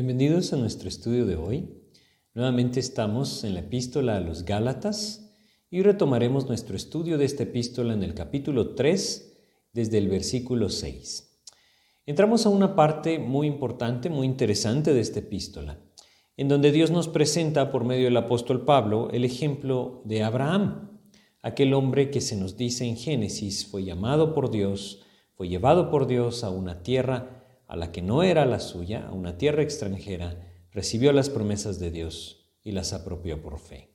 Bienvenidos a nuestro estudio de hoy. Nuevamente estamos en la epístola a los Gálatas y retomaremos nuestro estudio de esta epístola en el capítulo 3 desde el versículo 6. Entramos a una parte muy importante, muy interesante de esta epístola, en donde Dios nos presenta por medio del apóstol Pablo el ejemplo de Abraham, aquel hombre que se nos dice en Génesis fue llamado por Dios, fue llevado por Dios a una tierra a la que no era la suya, a una tierra extranjera, recibió las promesas de Dios y las apropió por fe.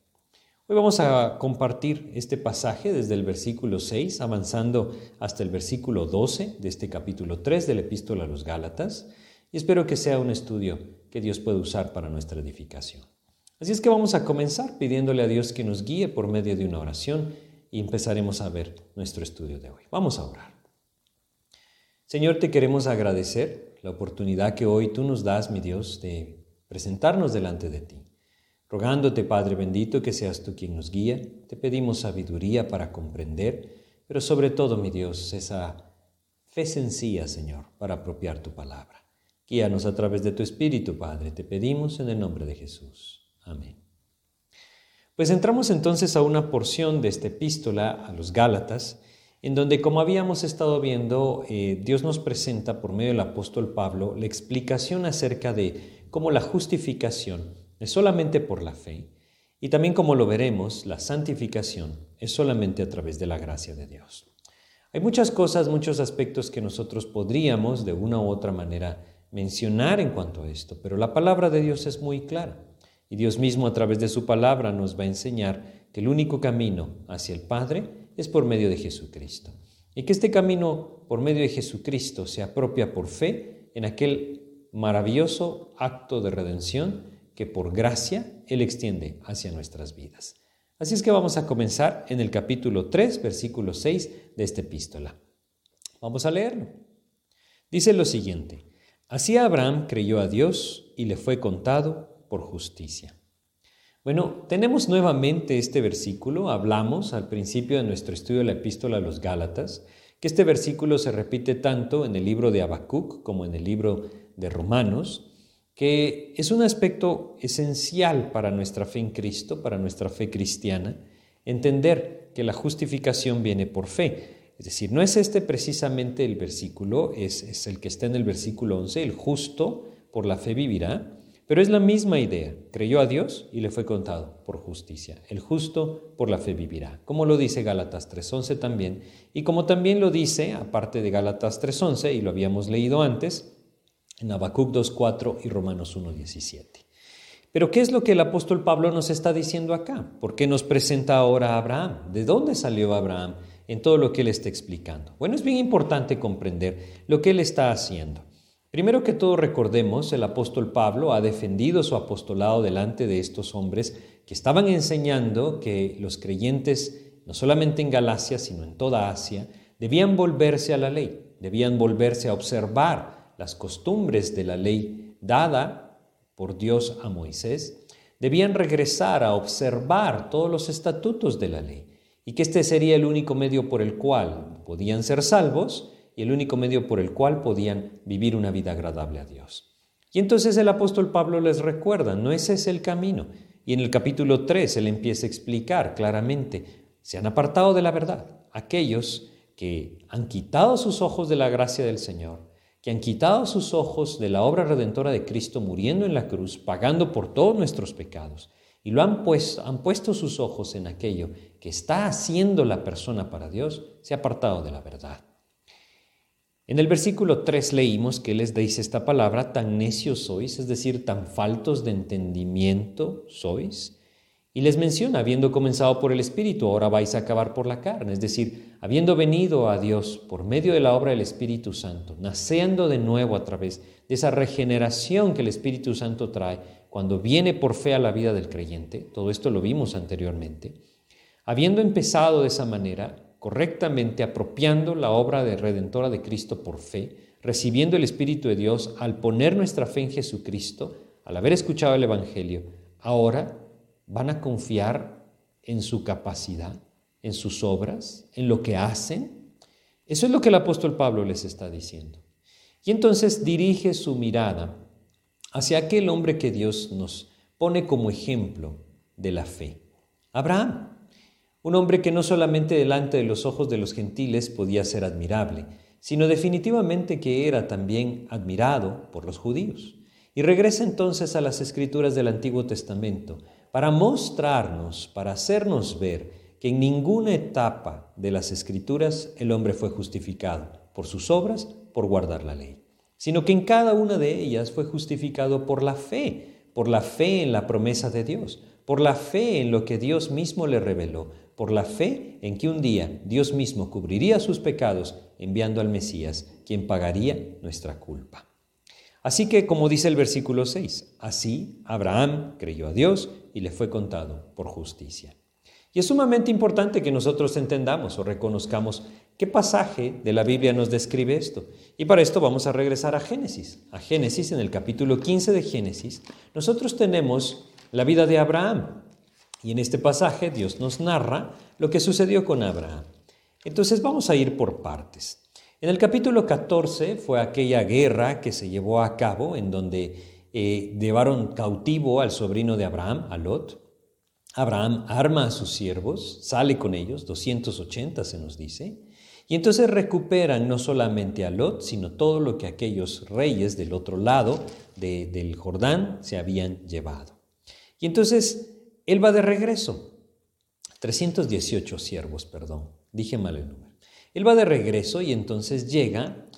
Hoy vamos a compartir este pasaje desde el versículo 6, avanzando hasta el versículo 12 de este capítulo 3 de la epístola a los Gálatas, y espero que sea un estudio que Dios pueda usar para nuestra edificación. Así es que vamos a comenzar pidiéndole a Dios que nos guíe por medio de una oración y empezaremos a ver nuestro estudio de hoy. Vamos a orar. Señor, te queremos agradecer la oportunidad que hoy tú nos das, mi Dios, de presentarnos delante de ti. Rogándote, Padre bendito, que seas tú quien nos guía, te pedimos sabiduría para comprender, pero sobre todo, mi Dios, esa fe sencilla, Señor, para apropiar tu palabra. Guíanos a través de tu Espíritu, Padre, te pedimos en el nombre de Jesús. Amén. Pues entramos entonces a una porción de esta epístola a los Gálatas, en donde, como habíamos estado viendo, eh, Dios nos presenta por medio del apóstol Pablo la explicación acerca de cómo la justificación es solamente por la fe y también, como lo veremos, la santificación es solamente a través de la gracia de Dios. Hay muchas cosas, muchos aspectos que nosotros podríamos de una u otra manera mencionar en cuanto a esto, pero la palabra de Dios es muy clara y Dios mismo a través de su palabra nos va a enseñar que el único camino hacia el Padre es por medio de Jesucristo. Y que este camino por medio de Jesucristo se apropia por fe en aquel maravilloso acto de redención que por gracia Él extiende hacia nuestras vidas. Así es que vamos a comenzar en el capítulo 3, versículo 6 de esta epístola. Vamos a leerlo. Dice lo siguiente, así Abraham creyó a Dios y le fue contado por justicia. Bueno, tenemos nuevamente este versículo. Hablamos al principio de nuestro estudio de la epístola a los Gálatas, que este versículo se repite tanto en el libro de Habacuc como en el libro de Romanos, que es un aspecto esencial para nuestra fe en Cristo, para nuestra fe cristiana, entender que la justificación viene por fe. Es decir, no es este precisamente el versículo, es, es el que está en el versículo 11, el justo por la fe vivirá, pero es la misma idea. Creyó a Dios y le fue contado por justicia. El justo por la fe vivirá. Como lo dice Gálatas 3.11 también. Y como también lo dice, aparte de Gálatas 3.11, y lo habíamos leído antes, en Habacuc 2.4 y Romanos 1.17. Pero ¿qué es lo que el apóstol Pablo nos está diciendo acá? ¿Por qué nos presenta ahora a Abraham? ¿De dónde salió Abraham en todo lo que él está explicando? Bueno, es bien importante comprender lo que él está haciendo. Primero que todo recordemos, el apóstol Pablo ha defendido su apostolado delante de estos hombres que estaban enseñando que los creyentes, no solamente en Galacia, sino en toda Asia, debían volverse a la ley, debían volverse a observar las costumbres de la ley dada por Dios a Moisés, debían regresar a observar todos los estatutos de la ley y que este sería el único medio por el cual podían ser salvos y el único medio por el cual podían vivir una vida agradable a Dios. Y entonces el apóstol Pablo les recuerda, no ese es el camino. Y en el capítulo 3 él empieza a explicar claramente, se han apartado de la verdad aquellos que han quitado sus ojos de la gracia del Señor, que han quitado sus ojos de la obra redentora de Cristo muriendo en la cruz, pagando por todos nuestros pecados, y lo han puesto, han puesto sus ojos en aquello que está haciendo la persona para Dios, se ha apartado de la verdad. En el versículo 3 leímos que les dice esta palabra, tan necios sois, es decir, tan faltos de entendimiento sois. Y les menciona, habiendo comenzado por el Espíritu, ahora vais a acabar por la carne, es decir, habiendo venido a Dios por medio de la obra del Espíritu Santo, naciendo de nuevo a través de esa regeneración que el Espíritu Santo trae cuando viene por fe a la vida del creyente, todo esto lo vimos anteriormente, habiendo empezado de esa manera, correctamente apropiando la obra de redentora de Cristo por fe, recibiendo el Espíritu de Dios al poner nuestra fe en Jesucristo, al haber escuchado el Evangelio, ahora van a confiar en su capacidad, en sus obras, en lo que hacen. Eso es lo que el apóstol Pablo les está diciendo. Y entonces dirige su mirada hacia aquel hombre que Dios nos pone como ejemplo de la fe. Abraham, un hombre que no solamente delante de los ojos de los gentiles podía ser admirable, sino definitivamente que era también admirado por los judíos. Y regresa entonces a las escrituras del Antiguo Testamento para mostrarnos, para hacernos ver que en ninguna etapa de las escrituras el hombre fue justificado por sus obras, por guardar la ley, sino que en cada una de ellas fue justificado por la fe, por la fe en la promesa de Dios, por la fe en lo que Dios mismo le reveló, por la fe en que un día Dios mismo cubriría sus pecados enviando al Mesías, quien pagaría nuestra culpa. Así que, como dice el versículo 6, así Abraham creyó a Dios y le fue contado por justicia. Y es sumamente importante que nosotros entendamos o reconozcamos qué pasaje de la Biblia nos describe esto. Y para esto vamos a regresar a Génesis. A Génesis, en el capítulo 15 de Génesis, nosotros tenemos la vida de Abraham. Y en este pasaje Dios nos narra lo que sucedió con Abraham. Entonces vamos a ir por partes. En el capítulo 14 fue aquella guerra que se llevó a cabo en donde eh, llevaron cautivo al sobrino de Abraham, a Lot. Abraham arma a sus siervos, sale con ellos, 280 se nos dice, y entonces recuperan no solamente a Lot, sino todo lo que aquellos reyes del otro lado del Jordán se habían llevado. Y entonces él va de regreso, 318 siervos, perdón, dije mal el número. Él va de regreso y entonces llega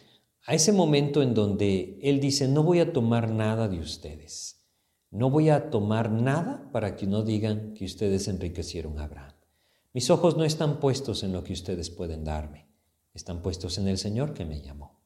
a ese momento en donde Él dice, no voy a tomar nada de ustedes. No voy a tomar nada para que no digan que ustedes enriquecieron a Abraham. Mis ojos no están puestos en lo que ustedes pueden darme, están puestos en el Señor que me llamó.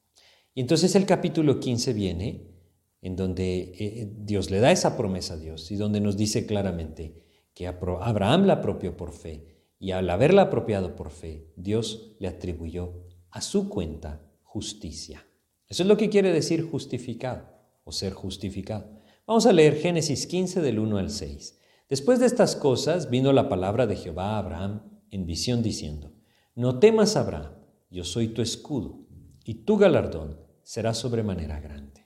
Y entonces el capítulo 15 viene en donde eh, Dios le da esa promesa a Dios y donde nos dice claramente que Abraham la apropió por fe y al haberla apropiado por fe, Dios le atribuyó a su cuenta justicia. Eso es lo que quiere decir justificado o ser justificado. Vamos a leer Génesis 15 del 1 al 6. Después de estas cosas vino la palabra de Jehová a Abraham en visión diciendo, No temas, Abraham, yo soy tu escudo, y tu galardón será sobremanera grande.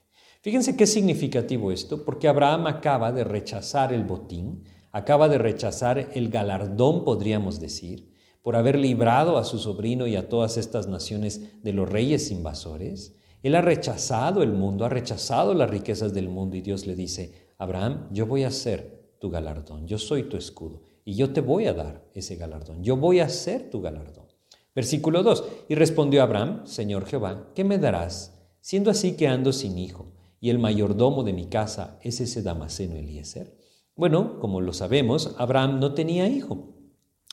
Fíjense qué significativo esto, porque Abraham acaba de rechazar el botín, acaba de rechazar el galardón, podríamos decir, por haber librado a su sobrino y a todas estas naciones de los reyes invasores. Él ha rechazado el mundo, ha rechazado las riquezas del mundo y Dios le dice, Abraham, yo voy a ser tu galardón, yo soy tu escudo y yo te voy a dar ese galardón, yo voy a ser tu galardón. Versículo 2, y respondió Abraham, Señor Jehová, ¿qué me darás, siendo así que ando sin hijo, y el mayordomo de mi casa es ese Damaseno Eliezer? Bueno, como lo sabemos, Abraham no tenía hijo.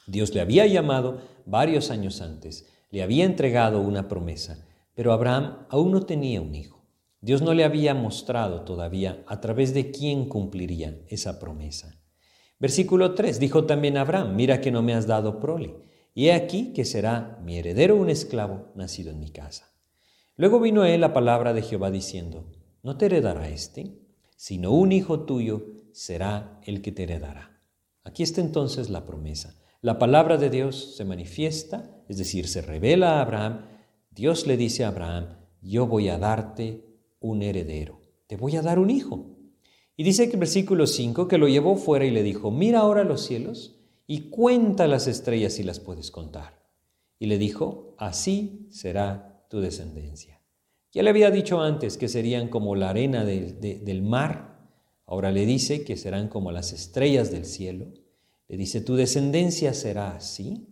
Dios le había llamado varios años antes, le había entregado una promesa, pero Abraham aún no tenía un hijo. Dios no le había mostrado todavía a través de quién cumpliría esa promesa. Versículo 3 dijo también Abraham, mira que no me has dado prole, y he aquí que será mi heredero un esclavo nacido en mi casa. Luego vino a él la palabra de Jehová diciendo, no te heredará éste, sino un hijo tuyo será el que te heredará. Aquí está entonces la promesa. La palabra de Dios se manifiesta, es decir, se revela a Abraham. Dios le dice a Abraham, yo voy a darte un heredero, te voy a dar un hijo. Y dice que el versículo 5 que lo llevó fuera y le dijo, mira ahora los cielos y cuenta las estrellas si las puedes contar. Y le dijo, así será tu descendencia. Ya le había dicho antes que serían como la arena del, mar Ahora le dice que serán como las estrellas del cielo. Le dice, tu descendencia será así.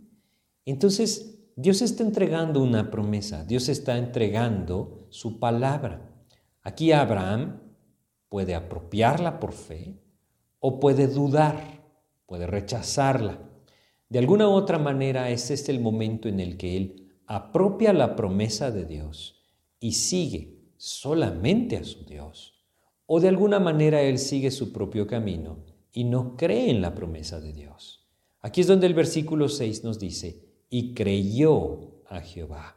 Entonces, Dios está entregando una promesa, Dios está entregando su palabra. Aquí Abraham puede apropiarla por fe o puede dudar, puede rechazarla. De alguna u otra manera, ese es el momento en el que él apropia la promesa de Dios y sigue solamente a su Dios o de alguna manera él sigue su propio camino y no cree en la promesa de Dios. Aquí es donde el versículo 6 nos dice, y creyó a Jehová.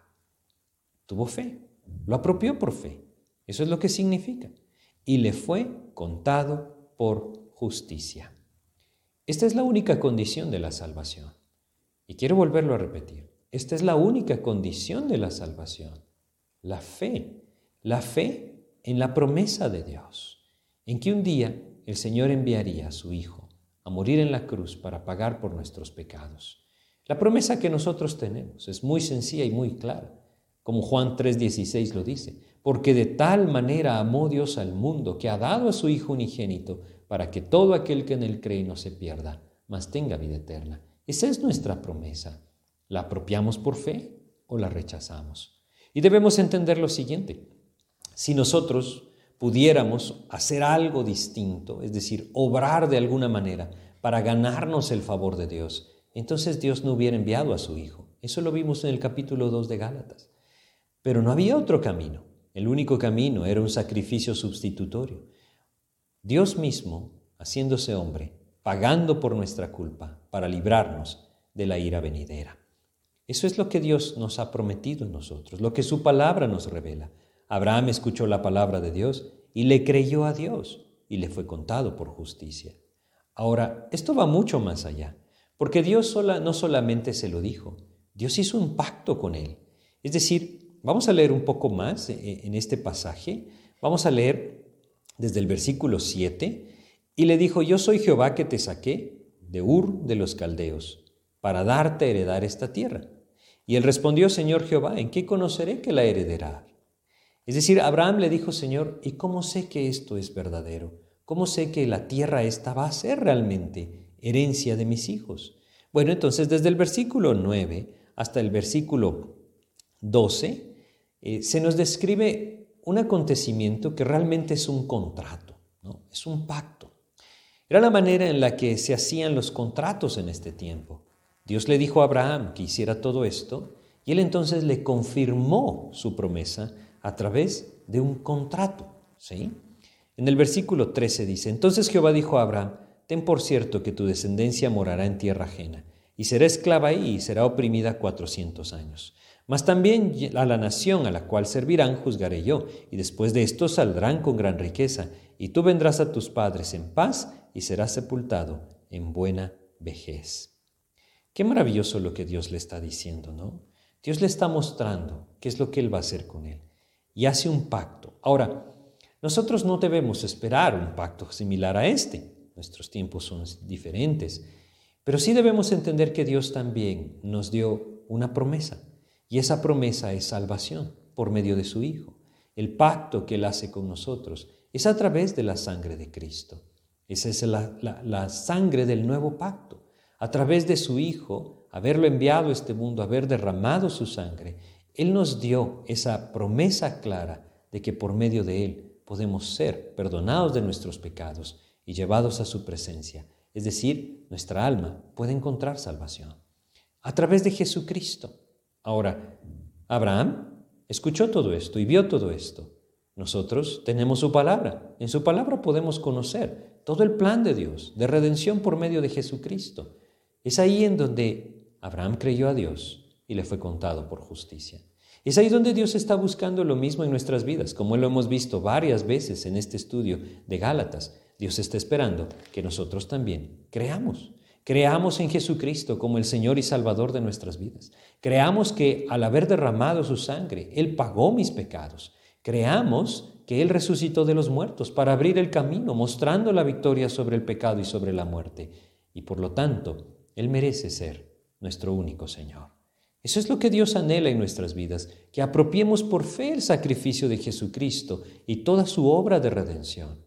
Tuvo fe, lo apropió por fe. Eso es lo que significa. Y le fue contado por justicia. Esta es la única condición de la salvación. Y quiero volverlo a repetir. Esta es la única condición de la salvación. La fe. La fe en la promesa de Dios. en que un día el Señor enviaría a su Hijo a morir en la cruz para pagar por nuestros pecados. La promesa que nosotros tenemos es muy sencilla y muy clara, como Juan 3:16 lo dice, porque de tal manera amó Dios al mundo que ha dado a su Hijo unigénito para que todo aquel que en él cree no se pierda, mas tenga vida eterna. Esa es nuestra promesa. ¿La apropiamos por fe o la rechazamos? Y debemos entender lo siguiente. Si nosotros pudiéramos hacer algo distinto, es decir, obrar de alguna manera para ganarnos el favor de Dios, entonces Dios no hubiera enviado a su Hijo. Eso lo vimos en el capítulo 2 de Gálatas. Pero no había otro camino. El único camino era un sacrificio sustitutorio. Dios mismo, haciéndose hombre, pagando por nuestra culpa para librarnos de la ira venidera. Eso es lo que Dios nos ha prometido en nosotros, lo que su palabra nos revela. Abraham escuchó la palabra de Dios y le creyó a Dios y le fue contado por justicia. Ahora, esto va mucho más allá, porque Dios sola, no solamente se lo dijo, Dios hizo un pacto con él. Es decir, vamos a leer un poco más eh, en este pasaje, vamos a leer desde el versículo 7, y le dijo, yo soy Jehová que te saqué de Ur de los Caldeos, para darte a heredar esta tierra. Y él respondió, Señor Jehová, ¿en qué conoceré que la heredará? Es decir, Abraham le dijo, Señor, ¿y cómo sé que esto es verdadero? ¿Cómo sé que la tierra esta va a ser realmente herencia de mis hijos? Bueno, entonces desde el versículo 9 hasta el versículo 12 eh, se nos describe un acontecimiento que realmente es un contrato, ¿no? es un pacto. Era la manera en la que se hacían los contratos en este tiempo. Dios le dijo a Abraham que hiciera todo esto y él entonces le confirmó su promesa a través de un contrato. ¿sí? En el versículo 13 dice, entonces Jehová dijo a Abraham, ten por cierto que tu descendencia morará en tierra ajena, y será esclava ahí y será oprimida cuatrocientos años. Mas también a la nación a la cual servirán juzgaré yo, y después de esto saldrán con gran riqueza, y tú vendrás a tus padres en paz y serás sepultado en buena vejez. Qué maravilloso lo que Dios le está diciendo, ¿no? Dios le está mostrando qué es lo que Él va a hacer con Él y hace un pacto. Ahora, nosotros no debemos esperar un pacto similar a este. Nuestros tiempos son diferentes. Pero sí debemos entender que Dios también nos dio una promesa. Y esa promesa es salvación por medio de su Hijo. El pacto que Él hace con nosotros es a través de la sangre de Cristo. Esa es la, la sangre del nuevo pacto. A través de su Hijo, haberlo enviado a este mundo, haber derramado su sangre, él nos dio esa promesa clara de que por medio de Él podemos ser perdonados de nuestros pecados y llevados a su presencia. Es decir, nuestra alma puede encontrar salvación a través de Jesucristo. Ahora, Abraham escuchó todo esto y vio todo esto. Nosotros tenemos su palabra. En su palabra podemos conocer todo el plan de Dios, de redención por medio de Jesucristo. Es ahí en donde Abraham creyó a Dios y le fue contado por justicia. Es ahí donde Dios está buscando lo mismo en nuestras vidas, como lo hemos visto varias veces en este estudio de Gálatas. Dios está esperando que nosotros también creamos. Creamos en Jesucristo como el Señor y Salvador de nuestras vidas. Creamos que al haber derramado su sangre, Él pagó mis pecados. Creamos que Él resucitó de los muertos para abrir el camino, mostrando la victoria sobre el pecado y sobre la muerte. Y por lo tanto, Él merece ser nuestro único Señor. Eso es lo que Dios anhela en nuestras vidas, que apropiemos por fe el sacrificio de Jesucristo y toda su obra de redención.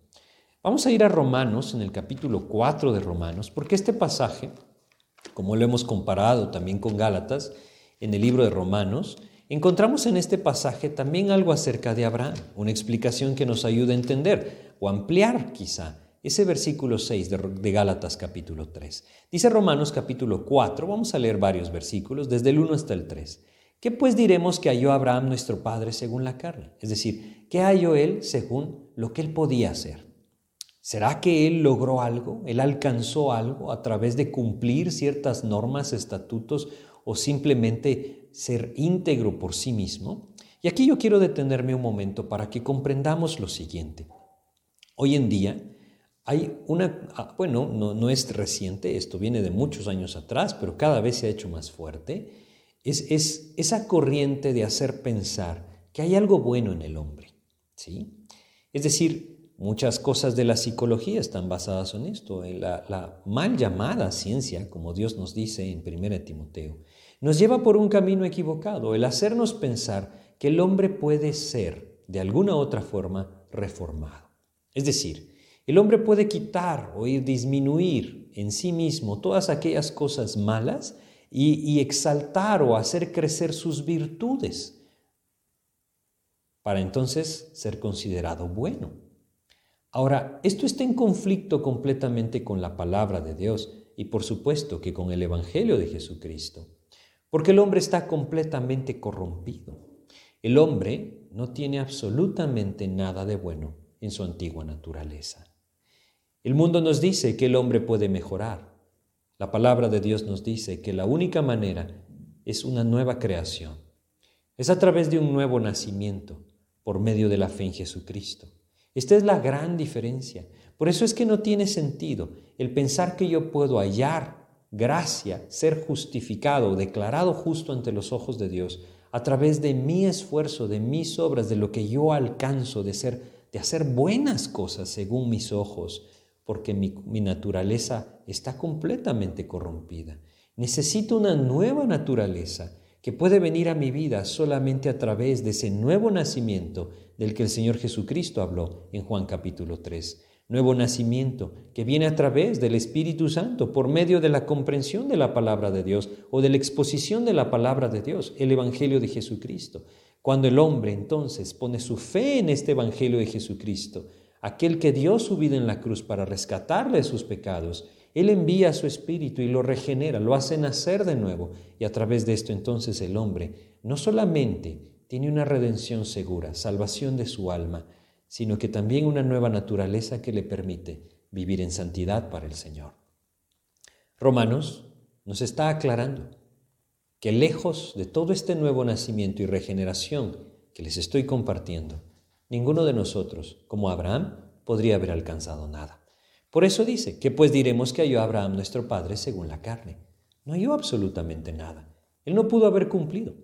Vamos a ir a Romanos, en el capítulo 4 de Romanos, porque este pasaje, como lo hemos comparado también con Gálatas, en el libro de Romanos, encontramos en este pasaje también algo acerca de Abraham, una explicación que nos ayuda a entender o ampliar quizá ese versículo 6 de, Gálatas capítulo 3. Dice Romanos capítulo 4, vamos a leer varios versículos, desde el 1 hasta el 3. ¿Qué pues diremos que halló Abraham nuestro padre según la carne? Es decir, ¿qué halló él según lo que él podía hacer? ¿Será que él logró algo? ¿Él alcanzó algo a través de cumplir ciertas normas, estatutos o simplemente ser íntegro por sí mismo? Y aquí yo quiero detenerme un momento para que comprendamos lo siguiente. Hoy en día, hay una, ah, bueno, no, es reciente, esto viene de muchos años atrás, pero cada vez se ha hecho más fuerte, es, es esa corriente de hacer pensar que hay algo bueno en el hombre. ¿sí? Es decir, muchas cosas de la psicología están basadas en esto, en la, la mal llamada ciencia, como Dios nos dice en 1 Timoteo, nos lleva por un camino equivocado, el hacernos pensar que el hombre puede ser, de alguna otra forma, reformado. Es decir, el hombre puede quitar o disminuir en sí mismo todas aquellas cosas malas y, y exaltar o hacer crecer sus virtudes para entonces ser considerado bueno. Ahora, esto está en conflicto completamente con la palabra de Dios y por supuesto que con el Evangelio de Jesucristo, porque el hombre está completamente corrompido. El hombre no tiene absolutamente nada de bueno en su antigua naturaleza. El mundo nos dice que el hombre puede mejorar. La palabra de Dios nos dice que la única manera es una nueva creación. Es a través de un nuevo nacimiento, por medio de la fe en Jesucristo. Esta es la gran diferencia. Por eso es que no tiene sentido el pensar que yo puedo hallar gracia, ser justificado, declarado justo ante los ojos de Dios a través de mi esfuerzo, de mis obras, de lo que yo alcanzo, de ser de hacer buenas cosas según mis ojos, porque mi, naturaleza está completamente corrompida. Necesito una nueva naturaleza que puede venir a mi vida solamente a través de ese nuevo nacimiento del que el Señor Jesucristo habló en Juan capítulo 3. Nuevo nacimiento que viene a través del Espíritu Santo por medio de la comprensión de la palabra de Dios o de la exposición de la palabra de Dios, el Evangelio de Jesucristo. Cuando el hombre entonces pone su fe en este Evangelio de Jesucristo, aquel que dio su vida en la cruz para rescatarle sus pecados, Él envía a su espíritu y lo regenera, lo hace nacer de nuevo. Y a través de esto entonces el hombre no solamente tiene una redención segura, salvación de su alma, sino que también una nueva naturaleza que le permite vivir en santidad para el Señor. Romanos nos está aclarando que lejos de todo este nuevo nacimiento y regeneración que les estoy compartiendo, ninguno de nosotros, como Abraham, podría haber alcanzado nada. Por eso dice, que pues diremos que halló Abraham nuestro Padre según la carne? No halló absolutamente nada. Él no pudo haber cumplido.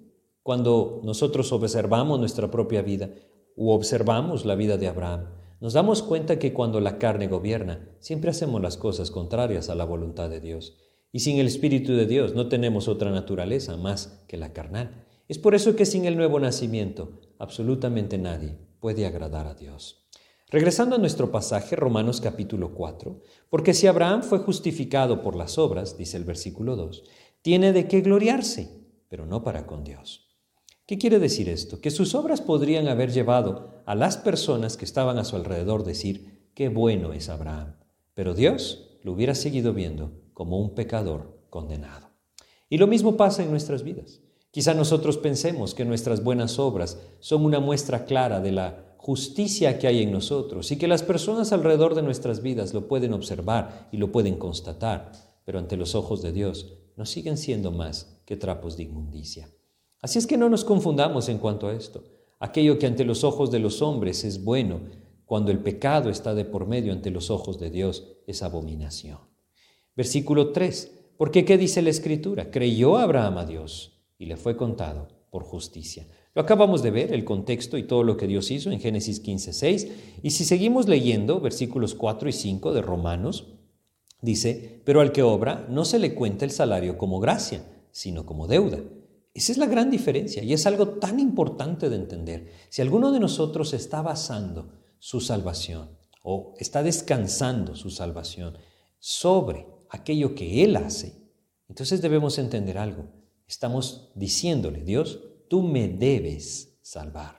Cuando nosotros observamos nuestra propia vida u observamos la vida de Abraham, nos damos cuenta que cuando la carne gobierna, siempre hacemos las cosas contrarias a la voluntad de Dios. Y sin el Espíritu de Dios no tenemos otra naturaleza más que la carnal. Es por eso que sin el nuevo nacimiento absolutamente nadie puede agradar a Dios. Regresando a nuestro pasaje, Romanos capítulo 4, porque si Abraham fue justificado por las obras, dice el versículo 2, tiene de qué gloriarse, pero no para con Dios. ¿Qué quiere decir esto? Que sus obras podrían haber llevado a las personas que estaban a su alrededor decir, qué bueno es Abraham, pero Dios lo hubiera seguido viendo como un pecador condenado. Y lo mismo pasa en nuestras vidas. Quizá nosotros pensemos que nuestras buenas obras son una muestra clara de la justicia que hay en nosotros y que las personas alrededor de nuestras vidas lo pueden observar y lo pueden constatar, pero ante los ojos de Dios no siguen siendo más que trapos de inmundicia. Así es que no nos confundamos en cuanto a esto. Aquello que ante los ojos de los hombres es bueno, cuando el pecado está de por medio ante los ojos de Dios, es abominación. Versículo 3. Porque ¿qué dice la Escritura? Creyó Abraham a Dios y le fue contado por justicia. Lo acabamos de ver, el contexto y todo lo que Dios hizo en Génesis 15, 6. Y si seguimos leyendo versículos 4 y 5 de Romanos, dice, pero al que obra no se le cuenta el salario como gracia, sino como deuda. Esa es la gran diferencia y es algo tan importante de entender. Si alguno de nosotros está basando su salvación o está descansando su salvación sobre aquello que Él hace, entonces debemos entender algo. Estamos diciéndole, Dios, tú me debes salvar.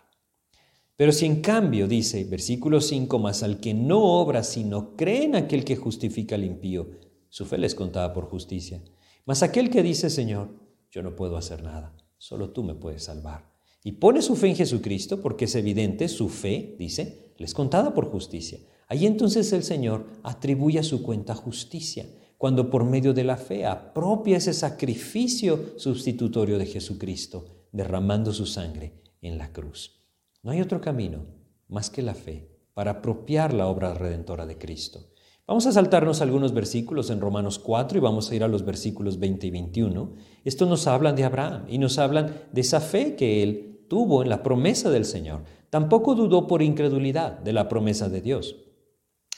Pero si en cambio dice, versículo 5, más al que no obra, sino cree en aquel que justifica al impío, su fe les contaba por justicia. Mas aquel que dice, Señor, yo no puedo hacer nada, solo tú me puedes salvar. Y pone su fe en Jesucristo porque es evidente, su fe, dice, les contada por justicia. Ahí entonces el Señor atribuye a su cuenta justicia, cuando por medio de la fe apropia ese sacrificio sustitutorio de Jesucristo, derramando su sangre en la cruz. No hay otro camino más que la fe para apropiar la obra redentora de Cristo. Vamos a saltarnos algunos versículos en Romanos 4 y vamos a ir a los versículos 20 y 21. Esto nos hablan de Abraham y nos hablan de esa fe que él tuvo en la promesa del Señor. Tampoco dudó por incredulidad de la promesa de Dios,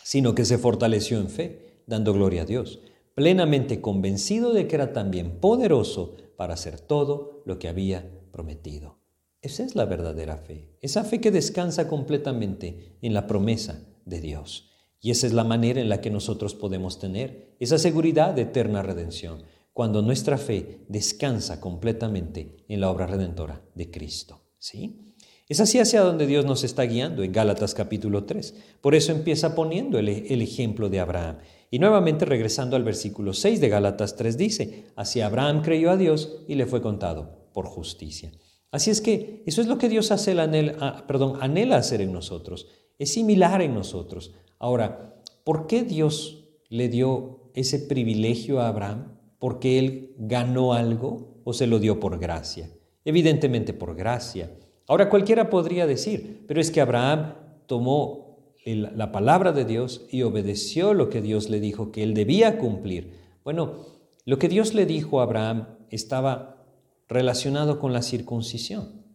sino que se fortaleció en fe, dando gloria a Dios, plenamente convencido de que era también poderoso para hacer todo lo que había prometido. Esa es la verdadera fe, esa fe que descansa completamente en la promesa de Dios. Y esa es la manera en la que nosotros podemos tener esa seguridad de eterna redención, cuando nuestra fe descansa completamente en la obra redentora de Cristo. ¿Sí? Es así hacia donde Dios nos está guiando en Gálatas capítulo 3. Por eso empieza poniendo el, el, ejemplo de Abraham. Y nuevamente regresando al versículo 6 de Gálatas 3 dice, así Abraham creyó a Dios y le fue contado por justicia. Así es que eso es lo que Dios hace, anhela, ah, anhela hacer en nosotros. Es similar en nosotros. Ahora, ¿por qué Dios le dio ese privilegio a Abraham? ¿Porque él ganó algo o se lo dio por gracia? Evidentemente por gracia. Ahora cualquiera podría decir, pero es que Abraham tomó la palabra de Dios y obedeció lo que Dios le dijo que él debía cumplir. Bueno, lo que Dios le dijo a Abraham estaba relacionado con la circuncisión,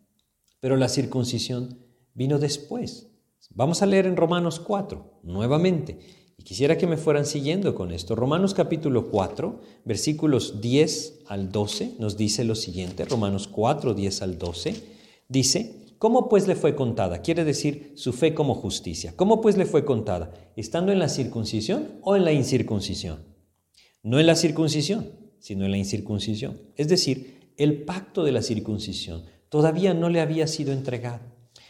pero la circuncisión vino después. Vamos a leer en Romanos 4, nuevamente, y quisiera que me fueran siguiendo con esto. Romanos capítulo 4, versículos 10 al 12, nos dice lo siguiente, Romanos 4, 10 al 12. Dice, ¿cómo pues le fue contada? Quiere decir su fe como justicia. ¿Cómo pues le fue contada? ¿Estando en la circuncisión o en la incircuncisión? No en la circuncisión, sino en la incircuncisión. Es decir, el pacto de la circuncisión todavía no le había sido entregado.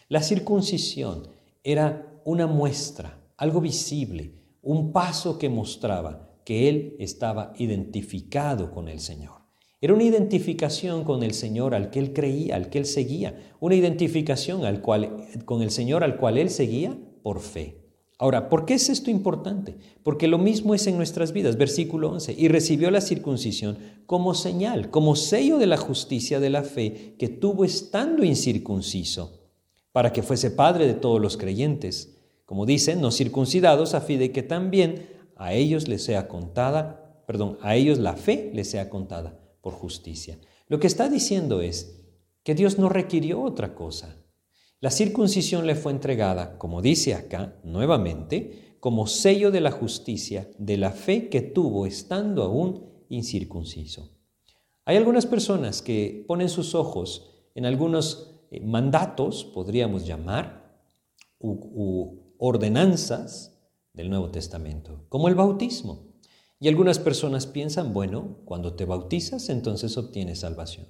La circuncisión era una muestra, algo visible, un paso que mostraba que él estaba identificado con el Señor. Era una identificación con el Señor al que él creía, al que él seguía, una identificación con el Señor al cual él seguía por fe. Ahora, ¿por qué es esto importante? Porque lo mismo es en nuestras vidas. Versículo 11. Y recibió la circuncisión como señal, como sello de la justicia de la fe que tuvo estando incircunciso, para que fuese padre de todos los creyentes. Como dicen, no circuncidados, a fin de que también a ellos les sea contada, perdón, a ellos la fe les sea contada por justicia. Lo que está diciendo es que Dios no requirió otra cosa. La circuncisión le fue entregada, como dice acá nuevamente, como sello de la justicia, de la fe que tuvo estando aún incircunciso. Hay algunas personas que ponen sus ojos en algunos eh, mandatos, podríamos llamar, u, ordenanzas del Nuevo Testamento, como el bautismo. Y algunas personas piensan, bueno, cuando te bautizas entonces obtienes salvación.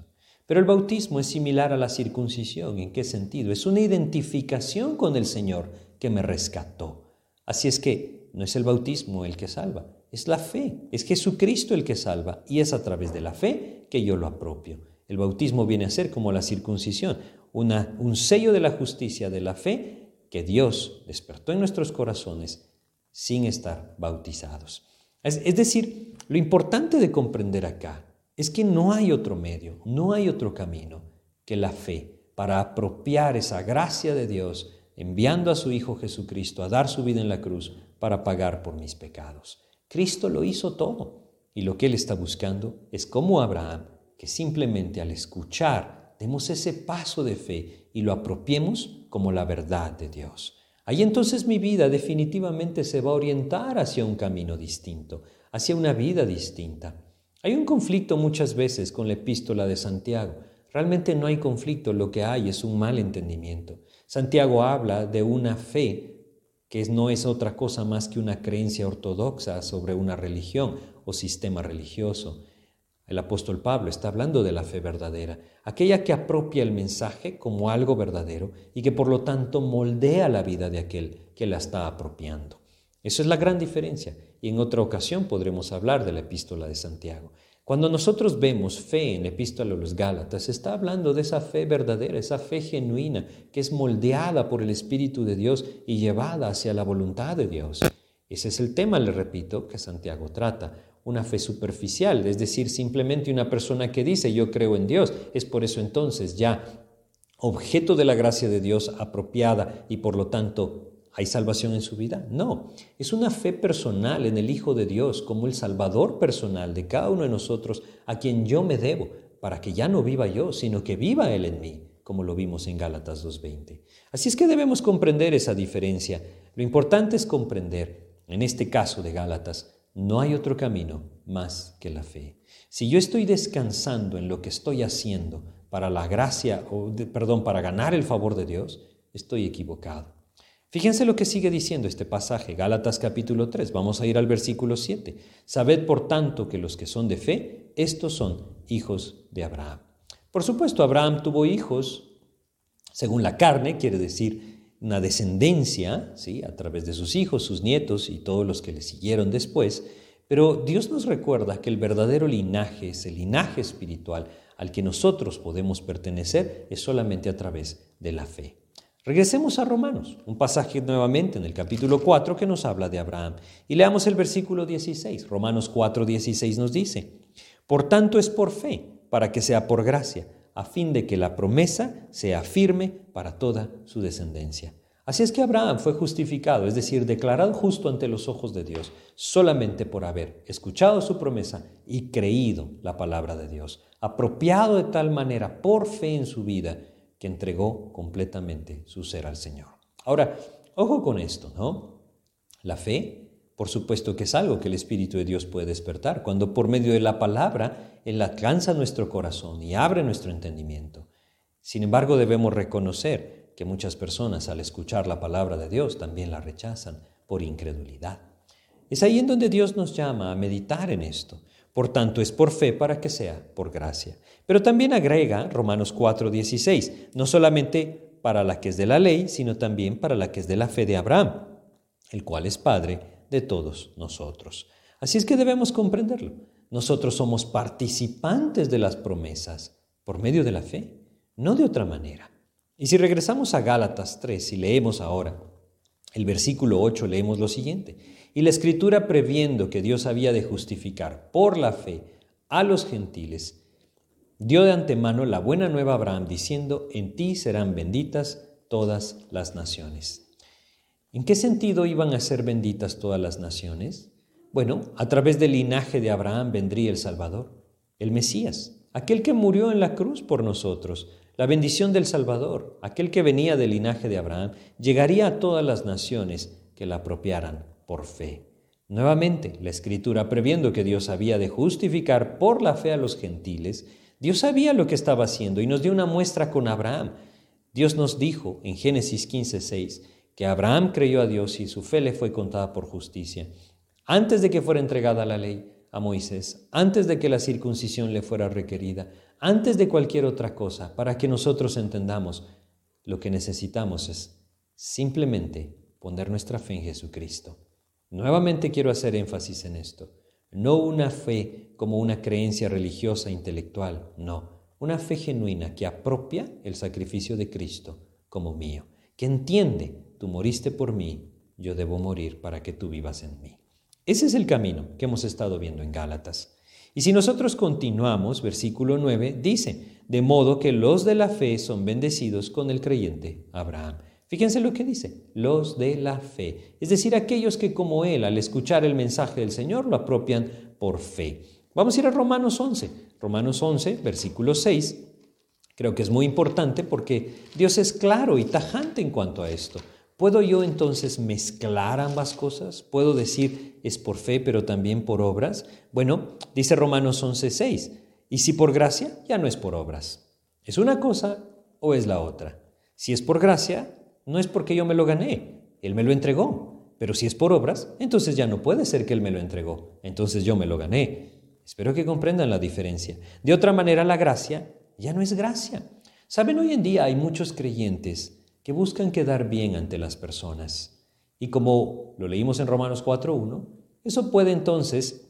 Pero el bautismo es similar a la circuncisión. ¿En qué sentido? Es una identificación con el Señor que me rescató. Así es que no es el bautismo el que salva, es la fe. Es Jesucristo el que salva y es a través de la fe que yo lo apropio. El bautismo viene a ser como la circuncisión, un sello de la justicia de la fe que Dios despertó en nuestros corazones sin estar bautizados. Es, decir, lo importante de comprender acá es que no hay otro medio, no hay otro camino que la fe para apropiar esa gracia de Dios enviando a su Hijo Jesucristo a dar su vida en la cruz para pagar por mis pecados. Cristo lo hizo todo y lo que Él está buscando es como Abraham, que simplemente al escuchar demos ese paso de fe y lo apropiemos como la verdad de Dios. Ahí entonces mi vida definitivamente se va a orientar hacia un camino distinto, hacia una vida distinta. Hay un conflicto muchas veces con la epístola de Santiago. Realmente no hay conflicto, lo que hay es un mal entendimiento. Santiago habla de una fe que no es otra cosa más que una creencia ortodoxa sobre una religión o sistema religioso. El apóstol Pablo está hablando de la fe verdadera, aquella que apropia el mensaje como algo verdadero y que por lo tanto moldea la vida de aquel que la está apropiando. Eso es la gran diferencia y en otra ocasión podremos hablar de la epístola de Santiago. Cuando nosotros vemos fe en la epístola de los Gálatas, está hablando de esa fe verdadera, esa fe genuina que es moldeada por el Espíritu de Dios y llevada hacia la voluntad de Dios. Ese es el tema, le repito, que Santiago trata una fe superficial, es decir, simplemente una persona que dice yo creo en Dios. Es por eso entonces ya objeto de la gracia de Dios apropiada y por lo tanto ¿Hay salvación en su vida? No, es una fe personal en el Hijo de Dios como el Salvador personal de cada uno de nosotros a quien yo me debo, para que ya no viva yo, sino que viva Él en mí como lo vimos en Gálatas 2.20. Así es que debemos comprender esa diferencia. Lo importante es comprender, en este caso de Gálatas, no hay otro camino más que la fe. Si yo estoy descansando en lo que estoy haciendo para la gracia, o perdón, para ganar el favor de Dios, estoy equivocado. Fíjense lo que sigue diciendo este pasaje, Gálatas capítulo 3. Vamos a ir al versículo 7. Sabed por tanto que los que son de fe, estos son hijos de Abraham. Por supuesto, Abraham tuvo hijos según la carne, quiere decir una descendencia, ¿sí? a través de sus hijos, sus nietos y todos los que le siguieron después, pero Dios nos recuerda que el verdadero linaje, ese linaje espiritual al que nosotros podemos pertenecer, es solamente a través de la fe. Regresemos a Romanos, un pasaje nuevamente en el capítulo 4 que nos habla de Abraham. Y leamos el versículo 16. Romanos 4, 16 nos dice, Por tanto es por fe, para que sea por gracia, a fin de que la promesa sea firme para toda su descendencia. Así es que Abraham fue justificado, es decir, declarado justo ante los ojos de Dios, solamente por haber escuchado su promesa y creído la palabra de Dios, apropiado de tal manera por fe en su vida que entregó completamente su ser al Señor. Ahora, ojo con esto, ¿no? La fe, por supuesto que es algo que el Espíritu de Dios puede despertar, cuando por medio de la palabra Él alcanza nuestro corazón y abre nuestro entendimiento. Sin embargo, debemos reconocer que muchas personas al escuchar la palabra de Dios también la rechazan por incredulidad. Es ahí en donde Dios nos llama a meditar en esto. Por tanto, es por fe para que sea por gracia. Pero también agrega Romanos 4:16, no solamente para la que es de la ley, sino también para la que es de la fe de Abraham, el cual es Padre de todos nosotros. Así es que debemos comprenderlo. Nosotros somos participantes de las promesas por medio de la fe, no de otra manera. Y si regresamos a Gálatas 3 y leemos ahora el versículo 8, leemos lo siguiente. Y la escritura previendo que Dios había de justificar por la fe a los gentiles, dio de antemano la buena nueva a Abraham diciendo, en ti serán benditas todas las naciones. ¿En qué sentido iban a ser benditas todas las naciones? Bueno, a través del linaje de Abraham vendría el Salvador, el Mesías, aquel que murió en la cruz por nosotros. La bendición del Salvador, aquel que venía del linaje de Abraham, llegaría a todas las naciones que la apropiaran por fe. Nuevamente, la Escritura, previendo que Dios había de justificar por la fe a los gentiles, Dios sabía lo que estaba haciendo y nos dio una muestra con Abraham. Dios nos dijo en Génesis 15:6 que Abraham creyó a Dios y su fe le fue contada por justicia. Antes de que fuera entregada la ley a Moisés, antes de que la circuncisión le fuera requerida, antes de cualquier otra cosa, para que nosotros entendamos, lo que necesitamos es simplemente poner nuestra fe en Jesucristo. Nuevamente quiero hacer énfasis en esto. No una fe como una creencia religiosa intelectual, no. Una fe genuina que apropia el sacrificio de Cristo como mío, que entiende, tú moriste por mí, yo debo morir para que tú vivas en mí. Ese es el camino que hemos estado viendo en Gálatas. Y si nosotros continuamos, versículo 9 dice, de modo que los de la fe son bendecidos con el creyente Abraham. Fíjense lo que dice, los de la fe, es decir, aquellos que como él al escuchar el mensaje del Señor lo apropian por fe. Vamos a ir a Romanos 11, Romanos 11, versículo 6. Creo que es muy importante porque Dios es claro y tajante en cuanto a esto. ¿Puedo yo entonces mezclar ambas cosas? ¿Puedo decir es por fe pero también por obras? Bueno, dice Romanos 11:6, y si por gracia, ya no es por obras. ¿Es una cosa o es la otra? Si es por gracia, no es porque yo me lo gané, Él me lo entregó. Pero si es por obras, entonces ya no puede ser que Él me lo entregó, entonces yo me lo gané. Espero que comprendan la diferencia. De otra manera, la gracia ya no es gracia. Saben, hoy en día hay muchos creyentes que buscan quedar bien ante las personas. Y como lo leímos en Romanos 4.1, eso puede entonces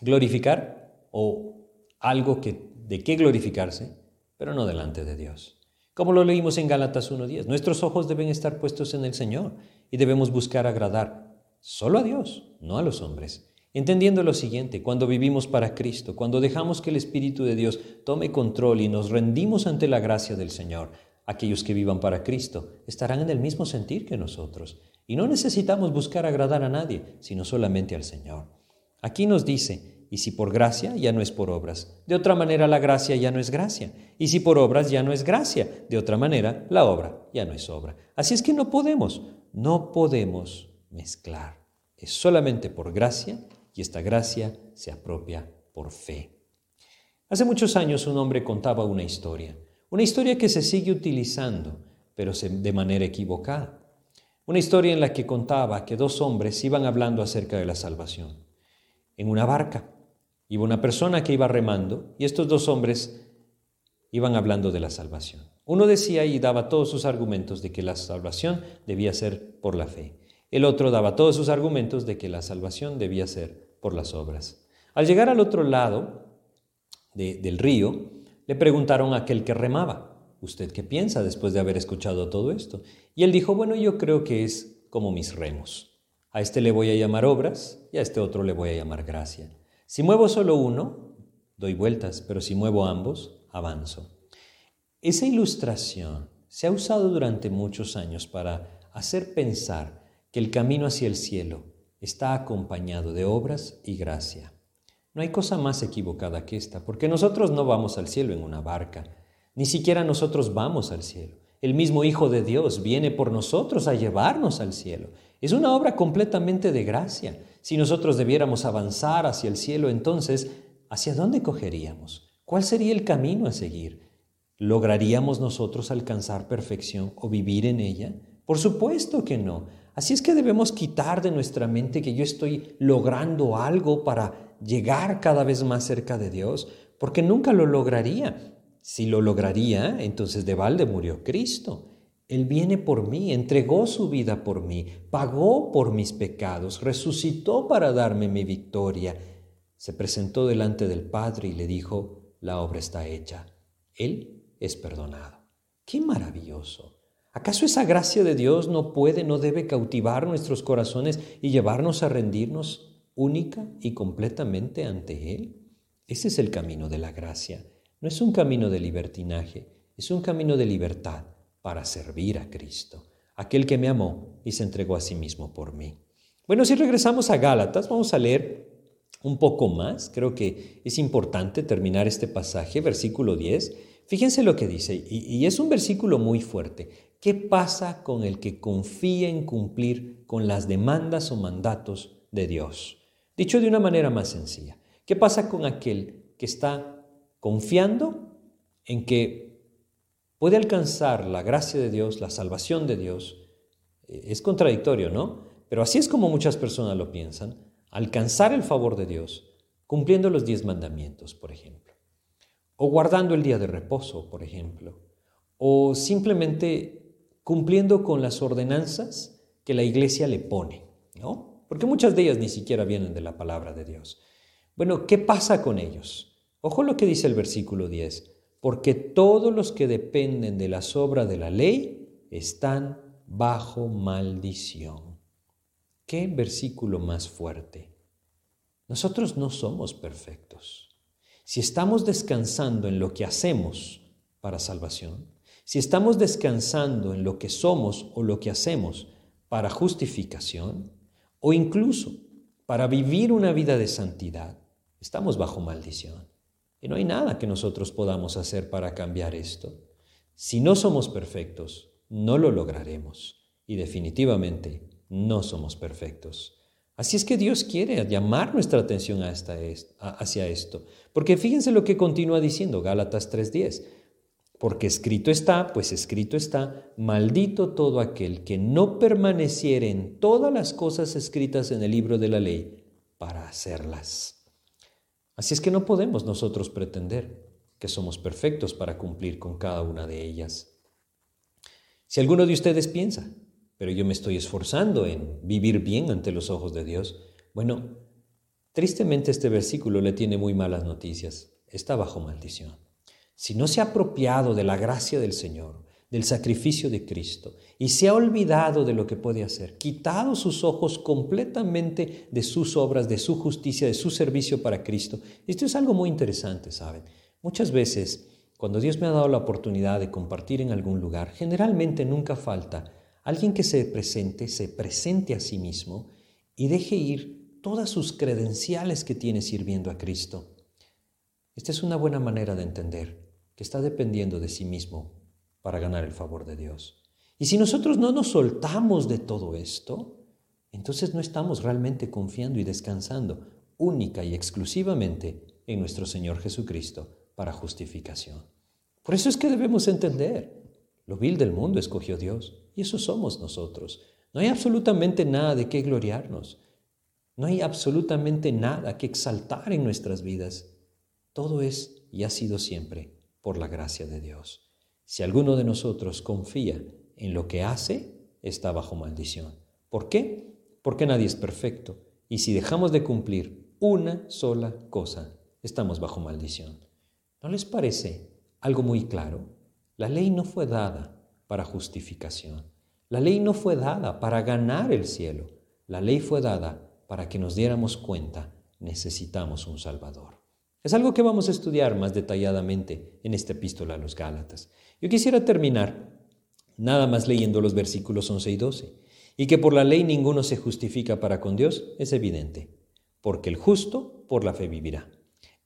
glorificar o algo que, de qué glorificarse, pero no delante de Dios. Como lo leímos en Gálatas 1.10, nuestros ojos deben estar puestos en el Señor y debemos buscar agradar solo a Dios, no a los hombres. Entendiendo lo siguiente, cuando vivimos para Cristo, cuando dejamos que el Espíritu de Dios tome control y nos rendimos ante la gracia del Señor, aquellos que vivan para Cristo estarán en el mismo sentir que nosotros. Y no necesitamos buscar agradar a nadie, sino solamente al Señor. Aquí nos dice Y si por gracia, ya no es por obras. De otra manera, la gracia ya no es gracia. Y si por obras, ya no es gracia. De otra manera, la obra ya no es obra. Así es que no podemos, no podemos mezclar. Es solamente por gracia y esta gracia se apropia por fe. Hace muchos años un hombre contaba una historia, una historia que se sigue utilizando, pero de manera equivocada. Una historia en la que contaba que dos hombres iban hablando acerca de la salvación. En una barca iba una persona que iba remando y estos dos hombres iban hablando de la salvación. Uno decía y daba todos sus argumentos de que la salvación debía ser por la fe. El otro daba todos sus argumentos de que la salvación debía ser por las obras. Al llegar al otro lado del río, le preguntaron a aquel que remaba, ¿usted qué piensa después de haber escuchado todo esto? Y él dijo, bueno, yo creo que es como mis remos. A este le voy a llamar obras y a este otro le voy a llamar gracia. Si muevo solo uno, doy vueltas, pero si muevo ambos, avanzo. Esa ilustración se ha usado durante muchos años para hacer pensar que el camino hacia el cielo está acompañado de obras y gracia. No hay cosa más equivocada que esta, porque nosotros no vamos al cielo en una barca, ni siquiera nosotros vamos al cielo. El mismo Hijo de Dios viene por nosotros a llevarnos al cielo. Es una obra completamente de gracia. Si nosotros debiéramos avanzar hacia el cielo, entonces, ¿hacia dónde cogeríamos? ¿Cuál sería el camino a seguir? ¿Lograríamos nosotros alcanzar perfección o vivir en ella? Por supuesto que no. Así es que debemos quitar de nuestra mente que yo estoy logrando algo para llegar cada vez más cerca de Dios, porque nunca lo lograría. Si lo lograría, entonces de balde murió Cristo. Él viene por mí, entregó su vida por mí, pagó por mis pecados, resucitó para darme mi victoria. Se presentó delante del Padre y le dijo, la obra está hecha. Él es perdonado. ¡Qué maravilloso! ¿Acaso esa gracia de Dios no puede, no debe cautivar nuestros corazones y llevarnos a rendirnos única y completamente ante Él? Ese es el camino de la gracia. No es un camino de libertinaje, es un camino de libertad para servir a Cristo, aquel que me amó y se entregó a sí mismo por mí. Bueno, si regresamos a Gálatas, vamos a leer un poco más. Creo que es importante terminar este pasaje, versículo 10. Fíjense lo que dice, y, y es un versículo muy fuerte. ¿Qué pasa con el que confía en cumplir con las demandas o mandatos de Dios? Dicho de una manera más sencilla, ¿qué pasa con aquel que está confiando en que puede alcanzar la gracia de Dios, la salvación de Dios? Eh, es contradictorio, ¿no? Pero así es como muchas personas lo piensan, alcanzar el favor de Dios cumpliendo los diez mandamientos, por ejemplo, o guardando el día de reposo, por ejemplo, o simplemente cumpliendo con las ordenanzas que la iglesia le pone, ¿no? Porque muchas de ellas ni siquiera vienen de la palabra de Dios. Bueno, ¿qué pasa con ellos? Ojo lo que dice el versículo 10, porque todos los que dependen de las obras de la ley están bajo maldición. ¿Qué versículo más fuerte? Nosotros no somos perfectos. Si estamos descansando en lo que hacemos para salvación, si estamos descansando en lo que somos o lo que hacemos para justificación o incluso para vivir una vida de santidad, estamos bajo maldición. Y no hay nada que nosotros podamos hacer para cambiar esto. Si no somos perfectos, no lo lograremos. Y definitivamente no somos perfectos. Así es que Dios quiere llamar nuestra atención hacia esto. Porque fíjense lo que continúa diciendo Gálatas 3.10. Porque escrito está, pues escrito está, maldito todo aquel que no permaneciere en todas las cosas escritas en el libro de la ley para hacerlas. Así es que no podemos nosotros pretender que somos perfectos para cumplir con cada una de ellas. Si alguno de ustedes piensa, pero yo me estoy esforzando en vivir bien ante los ojos de Dios, bueno, tristemente este versículo le tiene muy malas noticias. Está bajo maldición si no se ha apropiado de la gracia del Señor, del sacrificio de Cristo, y se ha olvidado de lo que puede hacer, quitado sus ojos completamente de sus obras, de su justicia, de su servicio para Cristo, esto es algo muy interesante, ¿saben? Muchas veces, cuando Dios me ha dado la oportunidad de compartir en algún lugar, generalmente nunca falta alguien que se presente, se presente a sí mismo y deje ir todas sus credenciales que tiene sirviendo a Cristo. Esta es una buena manera de entender que está dependiendo de sí mismo para ganar el favor de Dios. Y si nosotros no nos soltamos de todo esto, entonces no estamos realmente confiando y descansando única y exclusivamente en nuestro Señor Jesucristo para justificación. Por eso es que debemos entender, lo vil del mundo escogió Dios y eso somos nosotros. No hay absolutamente nada de qué gloriarnos. No hay absolutamente nada que exaltar en nuestras vidas. Todo es y ha sido siempre por la gracia de Dios. Si alguno de nosotros confía en lo que hace, está bajo maldición. ¿Por qué? Porque nadie es perfecto. Y si dejamos de cumplir una sola cosa, estamos bajo maldición. ¿No les parece algo muy claro? La ley no fue dada para justificación. La ley no fue dada para ganar el cielo. La ley fue dada para que nos diéramos cuenta, necesitamos un Salvador. Es algo que vamos a estudiar más detalladamente en esta epístola a los Gálatas. Yo quisiera terminar nada más leyendo los versículos 11 y 12. Y que por la ley ninguno se justifica para con Dios es evidente, porque el justo por la fe vivirá.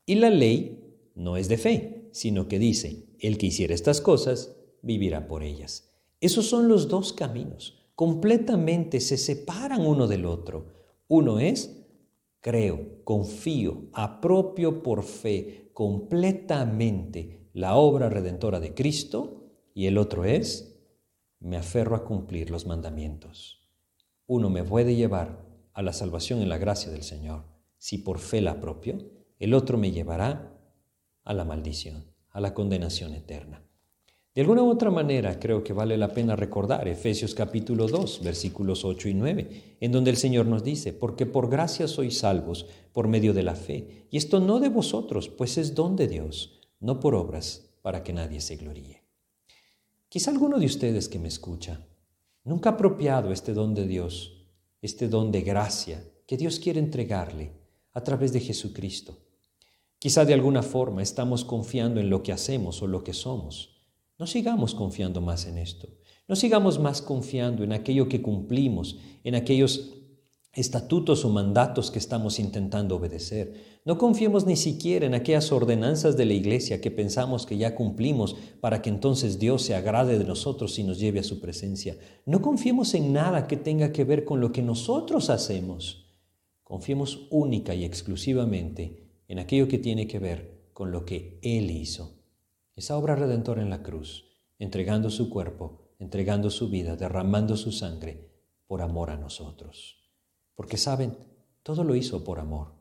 Y la ley no es de fe, sino que dice, el que hiciera estas cosas, vivirá por ellas. Esos son los dos caminos, completamente se separan uno del otro. Uno es, creo, confío, apropio por fe completamente la obra redentora de Cristo, y el otro es, me aferro a cumplir los mandamientos. Uno me puede llevar a la salvación en la gracia del Señor, si por fe la apropio, el otro me llevará a la maldición, a la condenación eterna. De alguna u otra manera creo que vale la pena recordar Efesios capítulo 2, versículos 8 y 9, en donde el Señor nos dice, porque por gracia sois salvos por medio de la fe, y esto no de vosotros, pues es don de Dios, no por obras, para que nadie se gloríe. Quizá alguno de ustedes que me escucha nunca ha apropiado este don de Dios, este don de gracia que Dios quiere entregarle a través de Jesucristo. Quizá de alguna forma estamos confiando en lo que hacemos o lo que somos. No sigamos confiando más en esto. No sigamos más confiando en aquello que cumplimos, en aquellos estatutos o mandatos que estamos intentando obedecer. No confiemos ni siquiera en aquellas ordenanzas de la iglesia que pensamos que ya cumplimos para que entonces Dios se agrade de nosotros y nos lleve a su presencia. No confiemos en nada que tenga que ver con lo que nosotros hacemos. Confiemos única y exclusivamente en aquello que tiene que ver con lo que Él hizo. Esa obra redentora en la cruz, entregando su cuerpo, entregando su vida, derramando su sangre por amor a nosotros. Porque saben, todo lo hizo por amor.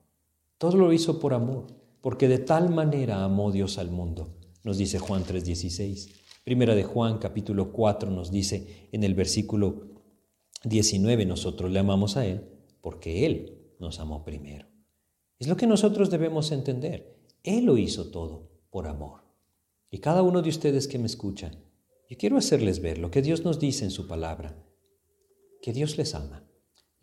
Todo lo hizo por amor, porque de tal manera amó Dios al mundo, nos dice Juan 3:16. Primera de Juan capítulo 4 nos dice en el versículo 19, nosotros le amamos a Él porque Él nos amó primero. Es lo que nosotros debemos entender. Él lo hizo todo por amor. Y cada uno de ustedes que me escuchan, yo quiero hacerles ver lo que Dios nos dice en su palabra, que Dios les ama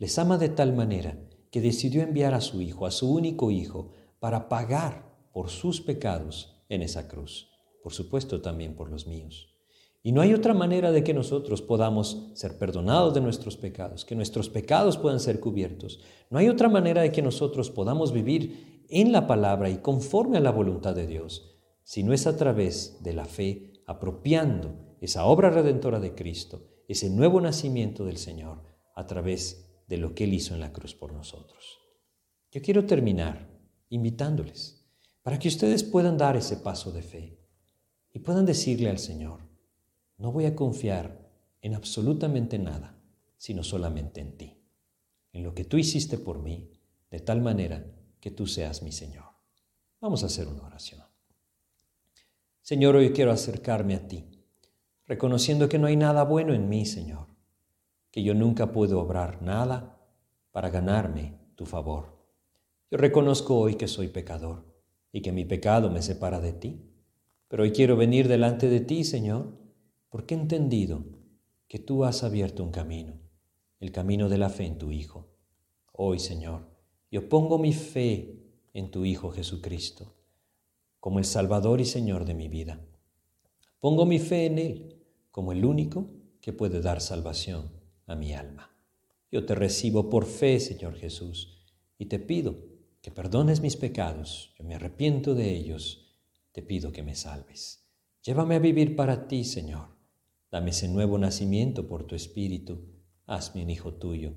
les ama de tal manera que decidió enviar a su Hijo, a su único Hijo, para pagar por sus pecados en esa cruz. Por supuesto también por los míos. Y no hay otra manera de que nosotros podamos ser perdonados de nuestros pecados, que nuestros pecados puedan ser cubiertos. No hay otra manera de que nosotros podamos vivir en la palabra y conforme a la voluntad de Dios, si no es a través de la fe, apropiando esa obra redentora de Cristo, ese nuevo nacimiento del Señor, a través de lo que Él hizo en la cruz por nosotros. Yo quiero terminar invitándoles para que ustedes puedan dar ese paso de fe y puedan decirle al Señor, no voy a confiar en absolutamente nada, sino solamente en ti, en lo que tú hiciste por mí, de tal manera que tú seas mi Señor. Vamos a hacer una oración. Señor, hoy quiero acercarme a ti, reconociendo que no hay nada bueno en mí, Señor que yo nunca puedo obrar nada para ganarme tu favor. Yo reconozco hoy que soy pecador y que mi pecado me separa de ti, pero hoy quiero venir delante de ti, Señor, porque he entendido que tú has abierto un camino, el camino de la fe en tu Hijo. Hoy, Señor, yo pongo mi fe en tu Hijo Jesucristo como el Salvador y Señor de mi vida. Pongo mi fe en Él como el único que puede dar salvación a mi alma. Yo te recibo por fe, Señor Jesús, y te pido que perdones mis pecados, yo me arrepiento de ellos, te pido que me salves. Llévame a vivir para ti, Señor. Dame ese nuevo nacimiento por tu Espíritu, hazme un hijo tuyo.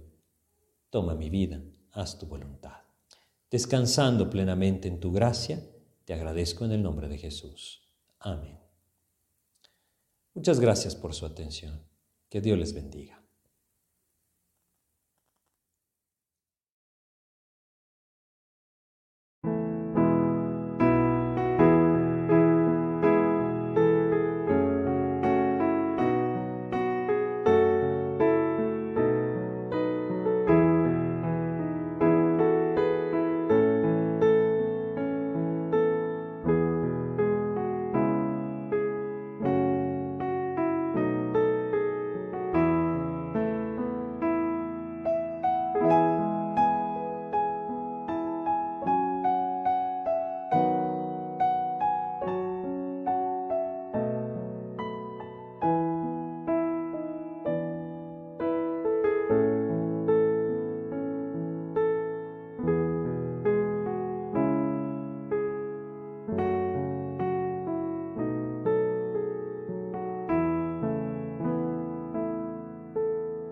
Toma mi vida, haz tu voluntad. Descansando plenamente en tu gracia, te agradezco en el nombre de Jesús. Amén. Muchas gracias por su atención. Que Dios les bendiga.